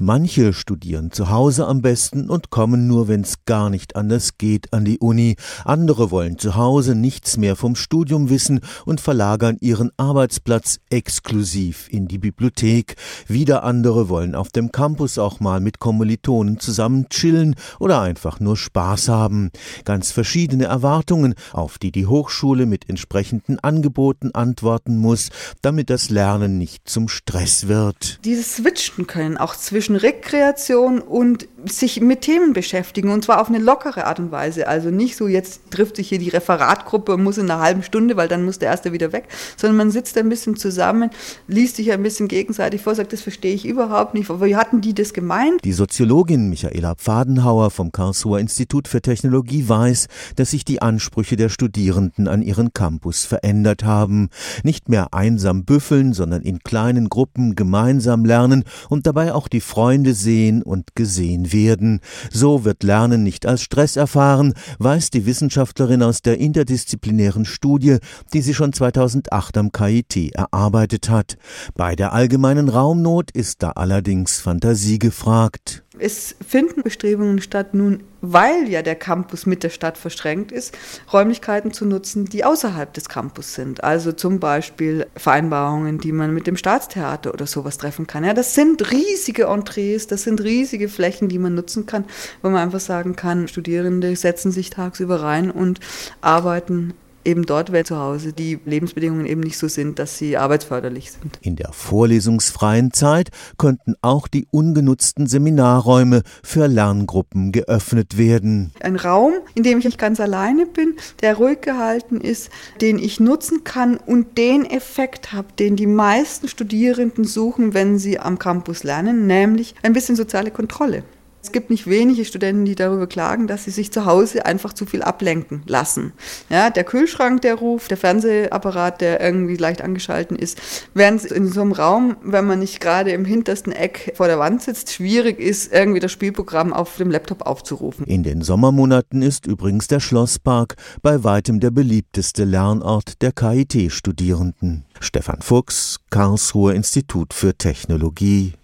Manche studieren zu Hause am besten und kommen nur, wenn's gar nicht anders geht, an die Uni. Andere wollen zu Hause nichts mehr vom Studium wissen und verlagern ihren Arbeitsplatz exklusiv in die Bibliothek. Wieder andere wollen auf dem Campus auch mal mit Kommilitonen zusammen chillen oder einfach nur Spaß haben. Ganz verschiedene Erwartungen, auf die die Hochschule mit entsprechenden Angeboten antworten muss, damit das Lernen nicht zum Stress wird. Dieses Switchen können auch zwischen zwischen Rekreation und sich mit Themen beschäftigen und zwar auf eine lockere Art und Weise. Also nicht so, jetzt trifft sich hier die Referatgruppe und muss in einer halben Stunde, weil dann muss der Erste wieder weg, sondern man sitzt ein bisschen zusammen, liest sich ein bisschen gegenseitig vor, sagt, das verstehe ich überhaupt nicht. Wie hatten die das gemeint? Die Soziologin Michaela Pfadenhauer vom Karlsruher Institut für Technologie weiß, dass sich die Ansprüche der Studierenden an ihren Campus verändert haben. Nicht mehr einsam büffeln, sondern in kleinen Gruppen gemeinsam lernen und dabei auch die Freunde sehen und gesehen werden. So wird Lernen nicht als Stress erfahren, weiß die Wissenschaftlerin aus der interdisziplinären Studie, die sie schon 2008 am KIT erarbeitet hat. Bei der allgemeinen Raumnot ist da allerdings Fantasie gefragt. Es finden Bestrebungen statt, nun, weil ja der Campus mit der Stadt verschränkt ist, Räumlichkeiten zu nutzen, die außerhalb des Campus sind. Also zum Beispiel Vereinbarungen, die man mit dem Staatstheater oder sowas treffen kann. Ja, das sind riesige Entrees, das sind riesige Flächen, die man nutzen kann, wo man einfach sagen kann, Studierende setzen sich tagsüber rein und arbeiten eben dort, weil zu Hause die Lebensbedingungen eben nicht so sind, dass sie arbeitsförderlich sind. In der vorlesungsfreien Zeit könnten auch die ungenutzten Seminarräume für Lerngruppen geöffnet werden. Ein Raum, in dem ich nicht ganz alleine bin, der ruhig gehalten ist, den ich nutzen kann und den Effekt habe, den die meisten Studierenden suchen, wenn sie am Campus lernen, nämlich ein bisschen soziale Kontrolle. Es gibt nicht wenige Studenten, die darüber klagen, dass sie sich zu Hause einfach zu viel ablenken lassen. Ja, der Kühlschrank, der ruft, der Fernsehapparat, der irgendwie leicht angeschalten ist, während in so einem Raum, wenn man nicht gerade im hintersten Eck vor der Wand sitzt, schwierig ist, irgendwie das Spielprogramm auf dem Laptop aufzurufen. In den Sommermonaten ist übrigens der Schlosspark bei weitem der beliebteste Lernort der KIT-Studierenden. Stefan Fuchs, Karlsruher Institut für Technologie